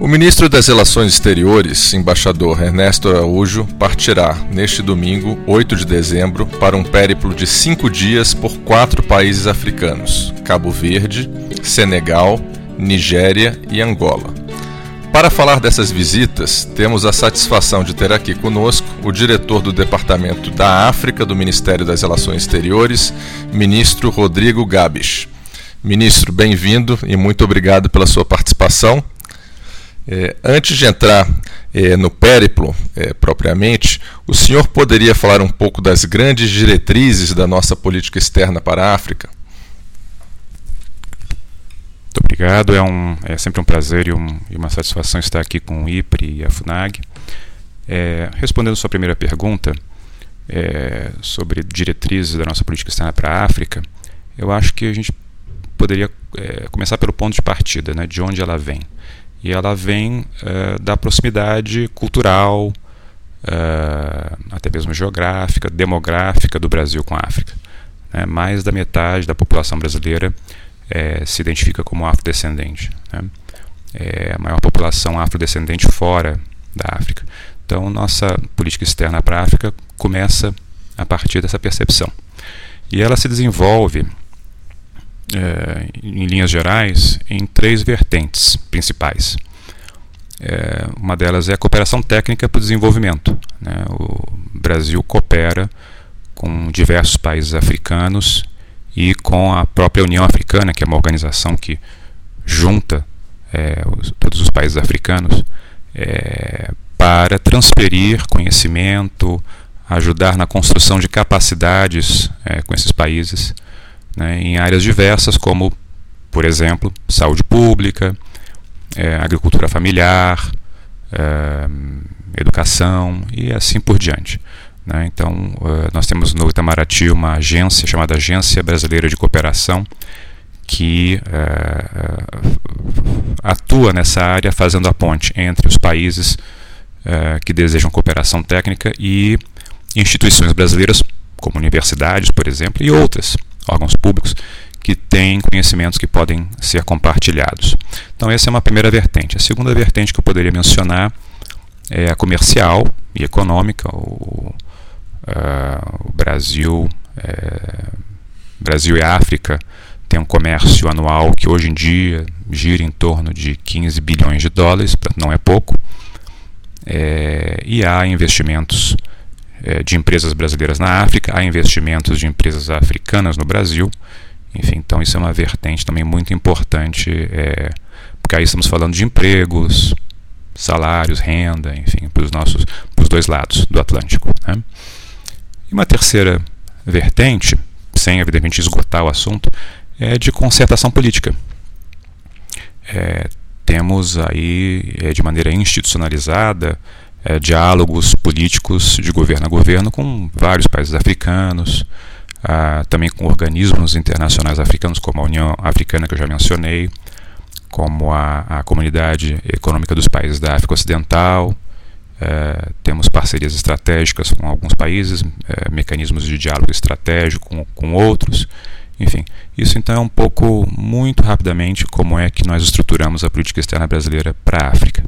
O ministro das Relações Exteriores, embaixador Ernesto Araújo, partirá neste domingo, 8 de dezembro, para um périplo de cinco dias por quatro países africanos: Cabo Verde, Senegal, Nigéria e Angola. Para falar dessas visitas, temos a satisfação de ter aqui conosco o diretor do Departamento da África do Ministério das Relações Exteriores, ministro Rodrigo Gabis. Ministro, bem-vindo e muito obrigado pela sua participação. É, antes de entrar é, no périplo é, propriamente, o senhor poderia falar um pouco das grandes diretrizes da nossa política externa para a África? Muito obrigado, é, um, é sempre um prazer e, um, e uma satisfação estar aqui com o IPRE e a FUNAG. É, respondendo a sua primeira pergunta é, sobre diretrizes da nossa política externa para a África, eu acho que a gente poderia é, começar pelo ponto de partida, né, de onde ela vem. E ela vem uh, da proximidade cultural, uh, até mesmo geográfica, demográfica do Brasil com a África. Né? Mais da metade da população brasileira é, se identifica como afrodescendente. Né? É a maior população afrodescendente fora da África. Então, nossa política externa para a África começa a partir dessa percepção. E ela se desenvolve é, em linhas gerais, em três vertentes principais. É, uma delas é a cooperação técnica para o desenvolvimento. Né? O Brasil coopera com diversos países africanos e com a própria União Africana, que é uma organização que junta é, os, todos os países africanos, é, para transferir conhecimento, ajudar na construção de capacidades é, com esses países né, em áreas diversas, como, por exemplo, saúde pública, é, agricultura familiar, é, educação e assim por diante. Né? Então, uh, nós temos no Itamaraty uma agência chamada Agência Brasileira de Cooperação, que uh, atua nessa área fazendo a ponte entre os países uh, que desejam cooperação técnica e instituições brasileiras, como universidades, por exemplo, e outras órgãos públicos que têm conhecimentos que podem ser compartilhados. Então, essa é uma primeira vertente. A segunda vertente que eu poderia mencionar é a comercial e econômica. O, uh, o Brasil, é, Brasil e África têm um comércio anual que hoje em dia gira em torno de 15 bilhões de dólares, não é pouco, é, e há investimentos de empresas brasileiras na África, há investimentos de empresas africanas no Brasil. Enfim, então isso é uma vertente também muito importante, é, porque aí estamos falando de empregos, salários, renda, enfim, para os nossos, para os dois lados do Atlântico. Né? E uma terceira vertente, sem evidentemente esgotar o assunto, é de concertação política. É, temos aí, é, de maneira institucionalizada, é, diálogos políticos de governo a governo com vários países africanos, ah, também com organismos internacionais africanos, como a União Africana, que eu já mencionei, como a, a Comunidade Econômica dos Países da África Ocidental. É, temos parcerias estratégicas com alguns países, é, mecanismos de diálogo estratégico com, com outros. Enfim, isso então é um pouco, muito rapidamente, como é que nós estruturamos a política externa brasileira para a África.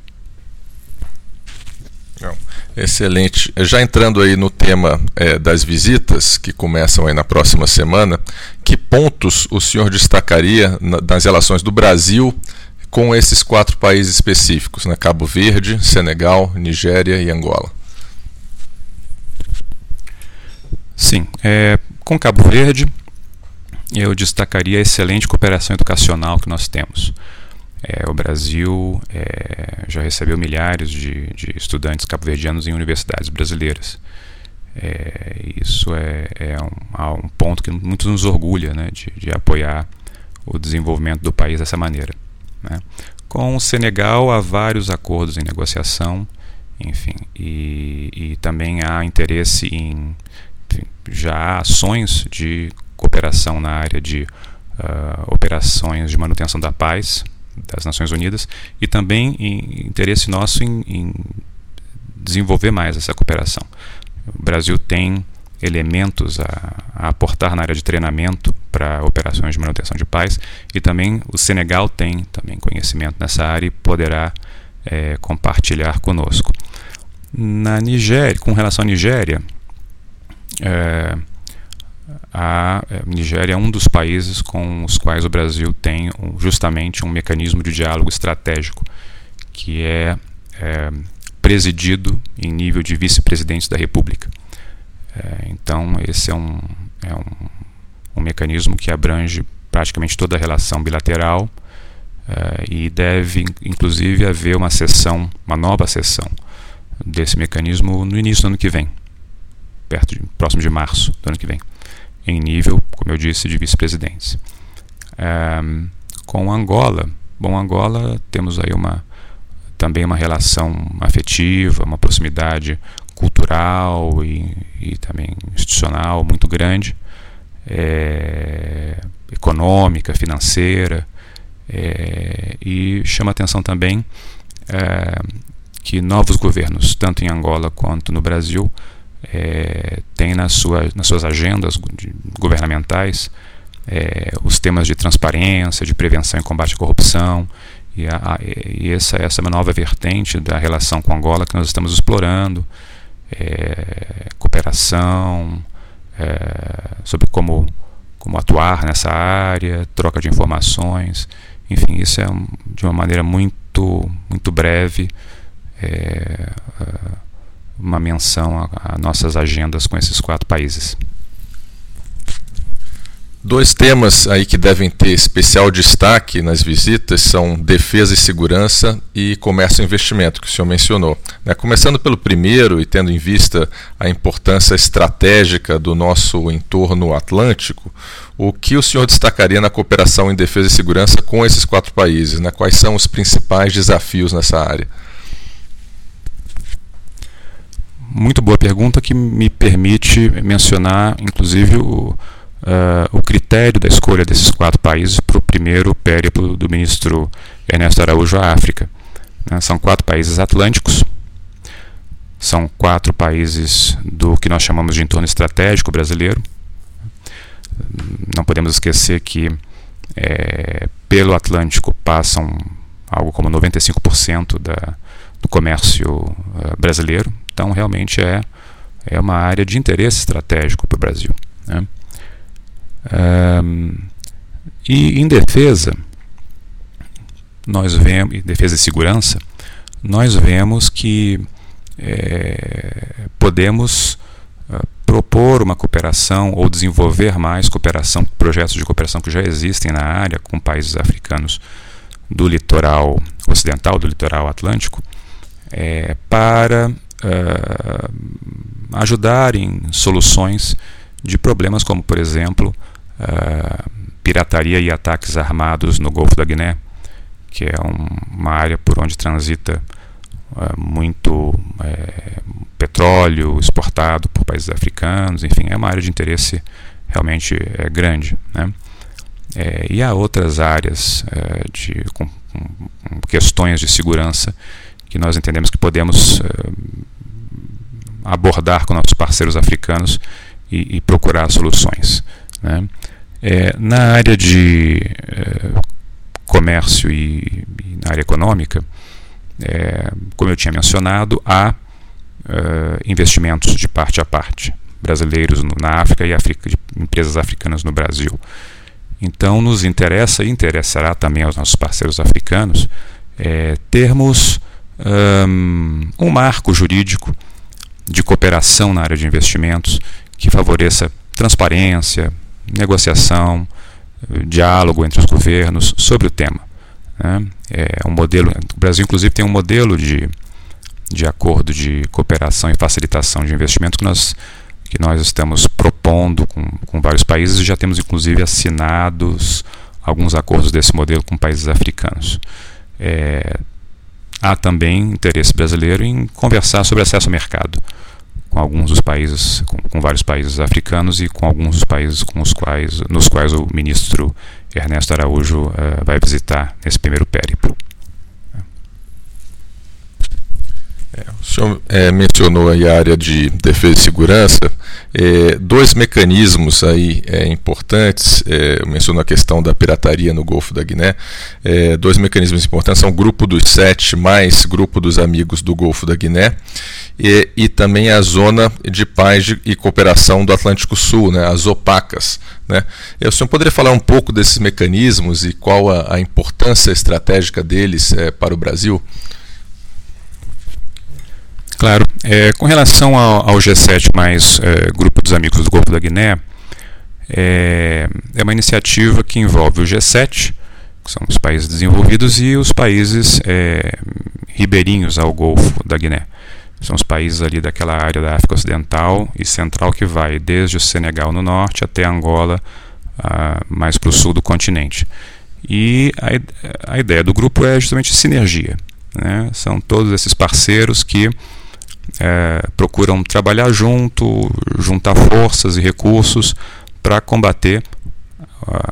Excelente. Já entrando aí no tema é, das visitas, que começam aí na próxima semana, que pontos o senhor destacaria na, nas relações do Brasil com esses quatro países específicos, né? Cabo Verde, Senegal, Nigéria e Angola? Sim, é, com Cabo Verde eu destacaria a excelente cooperação educacional que nós temos. É, o Brasil é, já recebeu milhares de, de estudantes cabo-verdianos em universidades brasileiras. É, isso é, é um, um, ponto que muito nos orgulha né, de, de, apoiar o desenvolvimento do país dessa maneira. Né. Com o Senegal há vários acordos em negociação, enfim, e, e também há interesse em já há ações de cooperação na área de uh, operações de manutenção da paz das Nações Unidas e também em interesse nosso em, em desenvolver mais essa cooperação. O Brasil tem elementos a, a, aportar na área de treinamento para operações de manutenção de paz e também o Senegal tem também conhecimento nessa área e poderá é, compartilhar conosco. Na Nigéria, com relação à Nigéria, é, a Nigéria é um dos países com os quais o Brasil tem justamente um mecanismo de diálogo estratégico, que é, é presidido em nível de vice-presidentes da República. É, então, esse é, um, é um, um, mecanismo que abrange praticamente toda a relação bilateral é, e deve, inclusive, haver uma sessão, uma nova sessão desse mecanismo no início do ano que vem, perto de, próximo de março do ano que vem, em nível, como eu disse, de vice-presidentes. É, com Angola, bom, Angola temos aí uma também uma relação afetiva, uma proximidade cultural e, e também institucional muito grande, é, econômica, financeira, é, e chama atenção também é, que novos governos, tanto em Angola quanto no Brasil, é, têm na sua, nas suas agendas governamentais é, os temas de transparência, de prevenção e combate à corrupção, e, a, e essa, essa é nova vertente da relação com Angola que nós estamos explorando, é, cooperação, é, sobre como, como atuar nessa área, troca de informações, enfim, isso é um, de uma maneira muito, muito breve é, uma menção a, a nossas agendas com esses quatro países. Dois temas aí que devem ter especial destaque nas visitas são defesa e segurança e comércio e investimento, que o senhor mencionou. Né? Começando pelo primeiro e tendo em vista a importância estratégica do nosso entorno atlântico, o que o senhor destacaria na cooperação em defesa e segurança com esses quatro países? Né? Quais são os principais desafios nessa área? Muito boa pergunta que me permite mencionar, inclusive, o uh, o critério da escolha desses quatro países para o primeiro périplo do ministro Ernesto Araújo à África. Né? São quatro países atlânticos, são quatro países do que nós chamamos de entorno estratégico brasileiro. Não podemos esquecer que é, pelo Atlântico passam algo como 95% da, do comércio uh, brasileiro. Então, realmente é, é uma área de interesse estratégico para o Brasil. Né? Um, e em defesa, nós vemos, em defesa e segurança, nós vemos que é, podemos uh, propor uma cooperação ou desenvolver mais cooperação, projetos de cooperação que já existem na área com países africanos do litoral ocidental, do litoral atlântico, é, para uh, ajudar em soluções de problemas como, por exemplo, uh, pirataria e ataques armados no Golfo da Guiné, que é um, uma área por onde transita uh, muito petróleo exportado por países africanos, enfim, é uma área de interesse realmente grande. Né? É, e há outras áreas de, com, com, questões de segurança que nós entendemos que podemos abordar com nossos parceiros africanos e, e procurar soluções. Né? É, na área de é, comércio e, e, na área econômica, é, como eu tinha mencionado, há é, investimentos de parte a parte, brasileiros no, na África e empresas africanas no Brasil. Então, nos interessa e interessará também aos nossos parceiros africanos é, termos um, um marco jurídico de cooperação na área de investimentos que favoreça transparência, negociação, diálogo entre os governos sobre o tema. Né? É um modelo, o Brasil inclusive tem um modelo de, de acordo de cooperação e facilitação de investimento que nós, que nós estamos propondo com, com vários países e já temos inclusive assinados alguns acordos desse modelo com países africanos. É, há também interesse brasileiro em conversar sobre acesso ao mercado com alguns dos países, com, com, vários países africanos e com alguns dos países com os quais, nos quais o ministro Ernesto Araújo uh, vai visitar nesse primeiro périplo. É, o senhor é, mencionou aí a área de defesa e segurança, é, dois mecanismos aí é, importantes, é, mencionou a questão da pirataria no Golfo da Guiné, é, dois mecanismos importantes são o Grupo dos Sete mais Grupo dos Amigos do Golfo da Guiné e, e também a Zona de Paz e Cooperação do Atlântico Sul, né, as OPACAS. Né? O senhor poderia falar um pouco desses mecanismos e qual a, a importância estratégica deles para o Brasil? Claro. É, com relação ao, ao G7 mais é, Grupo dos Amigos do Golfo da Guiné, é, é, uma iniciativa que envolve o G7, que são os países desenvolvidos, e os países é, ribeirinhos ao Golfo da Guiné. São os países ali daquela área da África Ocidental e Central que vai desde o Senegal no norte até Angola, mais para o sul do continente. E a, a ideia do grupo é justamente sinergia. Né? São todos esses parceiros que é, procuram trabalhar junto, juntar forças e recursos para combater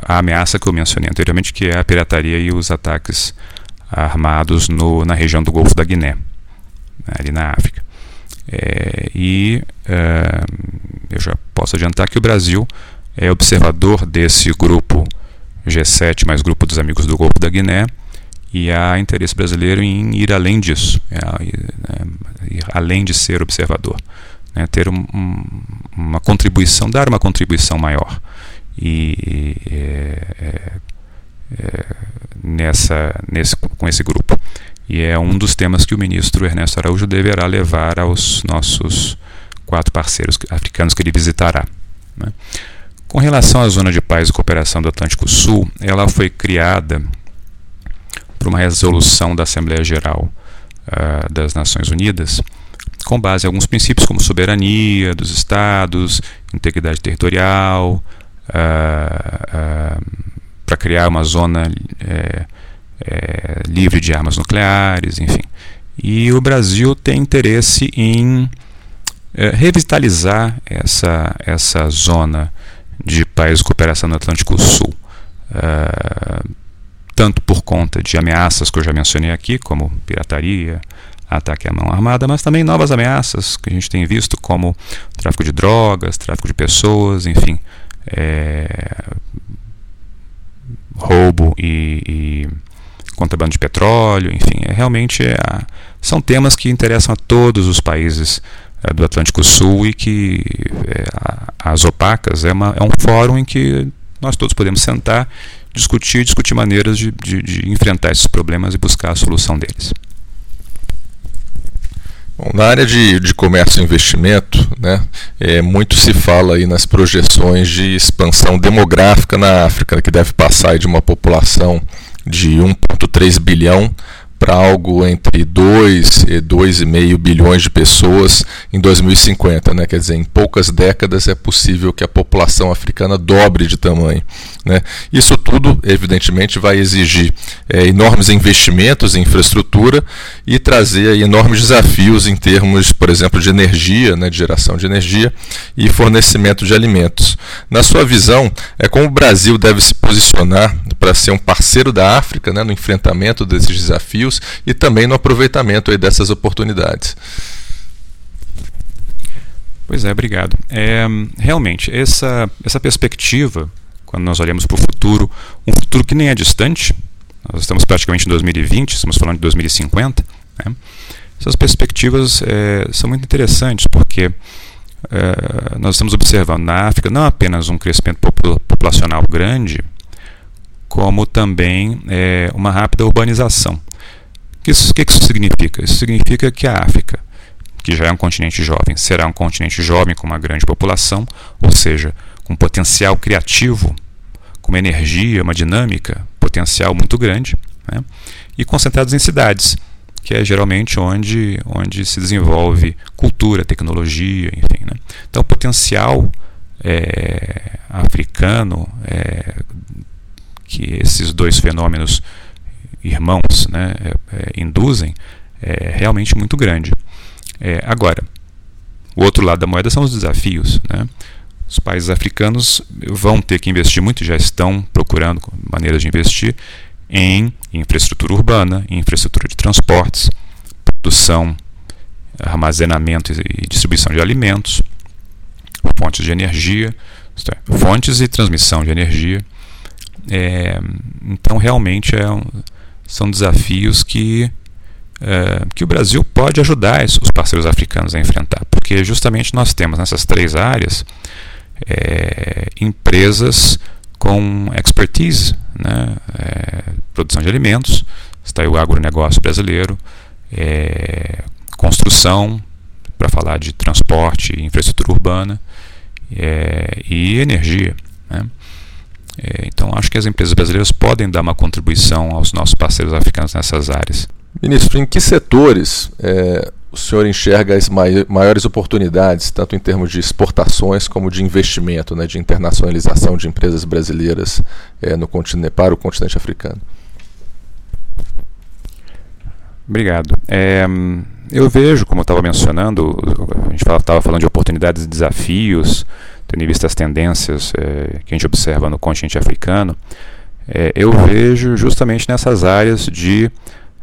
a ameaça que eu mencionei anteriormente, que é a pirataria e os ataques armados no, na região do Golfo da Guiné, né, ali na África. É, e é, eu já posso adiantar que o Brasil é observador desse grupo G7, mais grupo dos amigos do Golfo da Guiné, e há interesse brasileiro em ir além disso, é, ir além de ser observador, né, ter um, um, uma contribuição, dar uma contribuição maior e é, é, é, nessa, nesse, com esse grupo. E é um dos temas que o ministro Ernesto Araújo deverá levar aos nossos quatro parceiros africanos que ele visitará. Né. Com relação à Zona de Paz e Cooperação do Atlântico Sul, ela foi criada uma resolução da Assembleia Geral uh, das Nações Unidas, com base em alguns princípios como soberania dos estados, integridade territorial, uh, uh, para criar uma zona é, é, livre de armas nucleares, enfim. E o Brasil tem interesse em é, revitalizar essa, essa zona de paz e cooperação no Atlântico Sul. Uh, tanto por conta de ameaças que eu já mencionei aqui, como pirataria, ataque à mão armada, mas também novas ameaças que a gente tem visto, como tráfico de drogas, tráfico de pessoas, enfim, é, roubo e, e, contrabando de petróleo, enfim, é, realmente é são temas que interessam a todos os países é, do Atlântico Sul e que é, as opacas é, uma, é um fórum em que nós todos podemos sentar discutir, discutir maneiras de, de, de enfrentar esses problemas e buscar a solução deles. Bom, na área de, de comércio e investimento, né, é, muito se fala aí nas projeções de expansão demográfica na África, que deve passar de uma população de 1,3 bilhão para algo entre 2 e 2,5 bilhões de pessoas em 2050. Né? Quer dizer, em poucas décadas é possível que a população africana dobre de tamanho. Né? Isso tudo, evidentemente, vai exigir é, enormes investimentos em infraestrutura e trazer aí, enormes desafios em termos, por exemplo, de energia, né, de geração de energia e fornecimento de alimentos. Na sua visão, é como o Brasil deve se posicionar para ser um parceiro da África né, no enfrentamento desses desafios e também no aproveitamento dessas oportunidades. Pois é, obrigado. É, realmente, essa, essa perspectiva quando nós olhamos para o futuro, um futuro que nem é distante, nós estamos praticamente em 2020, estamos falando de 2050, né? essas perspectivas é, são muito interessantes, porque é, nós estamos observando na África não apenas um crescimento populacional grande, como também é, uma rápida urbanização. O que, isso, que isso significa? Isso significa que a África, que já é um continente jovem, será um continente jovem com uma grande população, ou seja, com potencial criativo, com uma energia, uma dinâmica, potencial muito grande, né? e concentrados em cidades, que é geralmente onde, onde se desenvolve cultura, tecnologia, enfim. Né? Então, o potencial é, africano é, que esses dois fenômenos irmãos né, é, é induzem é realmente muito grande. É, agora, o outro lado da moeda são os desafios. Né? Os países africanos vão ter que investir muito, já estão procurando maneiras de investir em infraestrutura urbana, em infraestrutura de transportes, produção armazenamento e distribuição de alimentos, fontes de energia, é, fontes e transmissão de energia. É, então, realmente, é um, são desafios que, é, que o Brasil pode ajudar os parceiros africanos a enfrentar, porque justamente nós temos nessas três áreas é, empresas com expertise, né, é, produção de alimentos, está aí o agronegócio brasileiro, é, construção, para falar de transporte infraestrutura urbana, é, e energia. É, então, acho que as empresas brasileiras podem dar uma contribuição aos nossos parceiros africanos nessas áreas. Ministro, em que setores é, o senhor enxerga as maiores oportunidades, tanto em termos de exportações como de investimento, né, de internacionalização de empresas brasileiras é, no continente, para o continente africano? Obrigado. É, eu vejo, como eu estava mencionando, a gente estava falando de oportunidades e desafios, tendo em vista as tendências é, que a gente observa no continente africano, é, eu vejo justamente nessas áreas de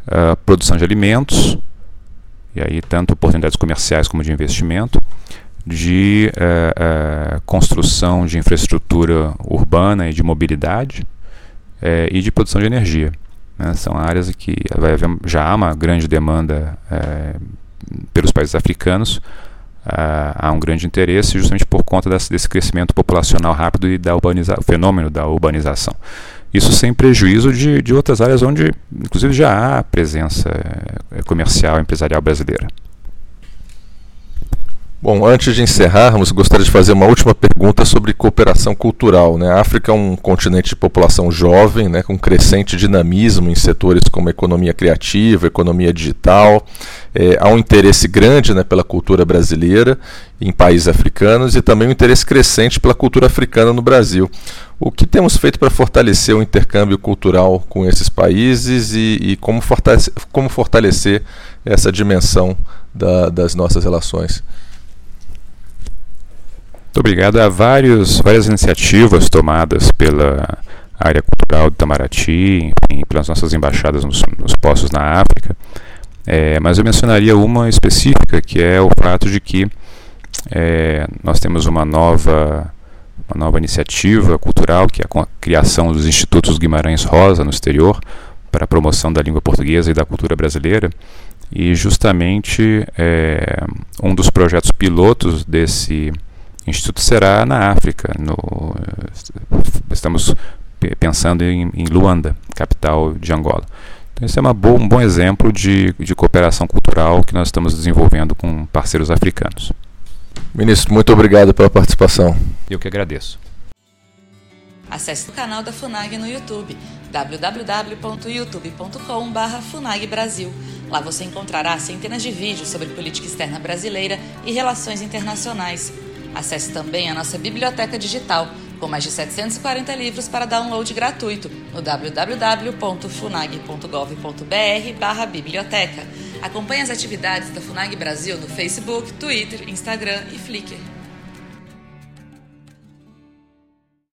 uh, produção de alimentos, e aí tanto oportunidades comerciais como de investimento, de uh, uh, construção de infraestrutura urbana e de mobilidade, e de produção de energia. Né? São áreas que haver, já há uma grande demanda pelos países africanos, há um grande interesse justamente por conta desse, crescimento populacional rápido e da fenômeno da urbanização. Isso sem prejuízo de, de outras áreas onde, inclusive, já há presença é, comercial empresarial brasileira. Bom, antes de encerrarmos, gostaria de fazer uma última pergunta sobre cooperação cultural. Né? A África é um continente de população jovem, né, com crescente dinamismo em setores como economia criativa, economia digital. É, há um interesse grande né, pela cultura brasileira em países africanos e também um interesse crescente pela cultura africana no Brasil. O que temos feito para fortalecer o intercâmbio cultural com esses países e, e como, fortalecer, como fortalecer essa dimensão da, das nossas relações? Muito obrigado. Há vários, várias iniciativas tomadas pela área cultural de Itamaraty, enfim, pelas nossas embaixadas nos, nos postos na África, é, mas eu mencionaria uma específica, que é o fato de que é, nós temos uma nova, uma nova iniciativa cultural, que é a criação dos Institutos Guimarães Rosa no exterior, para a promoção da língua portuguesa e da cultura brasileira, e justamente é, um dos projetos pilotos desse Instituto será na África. No, estamos pensando em, em, Luanda, capital de Angola. Então, esse é bo um bom exemplo de, de cooperação cultural que nós estamos desenvolvendo com parceiros africanos. Ministro, muito obrigado pela participação. Eu que agradeço. Acesse o canal da FUNAG no YouTube, www.youtube.com.br FUNAG Brasil. Lá você encontrará centenas de vídeos sobre política externa brasileira e relações internacionais. Acesse também a nossa biblioteca digital, com mais de 740 livros para download gratuito no www.funag.gov.br/biblioteca. Acompanhe as atividades da Funag Brasil no Facebook, Twitter, Instagram e Flickr.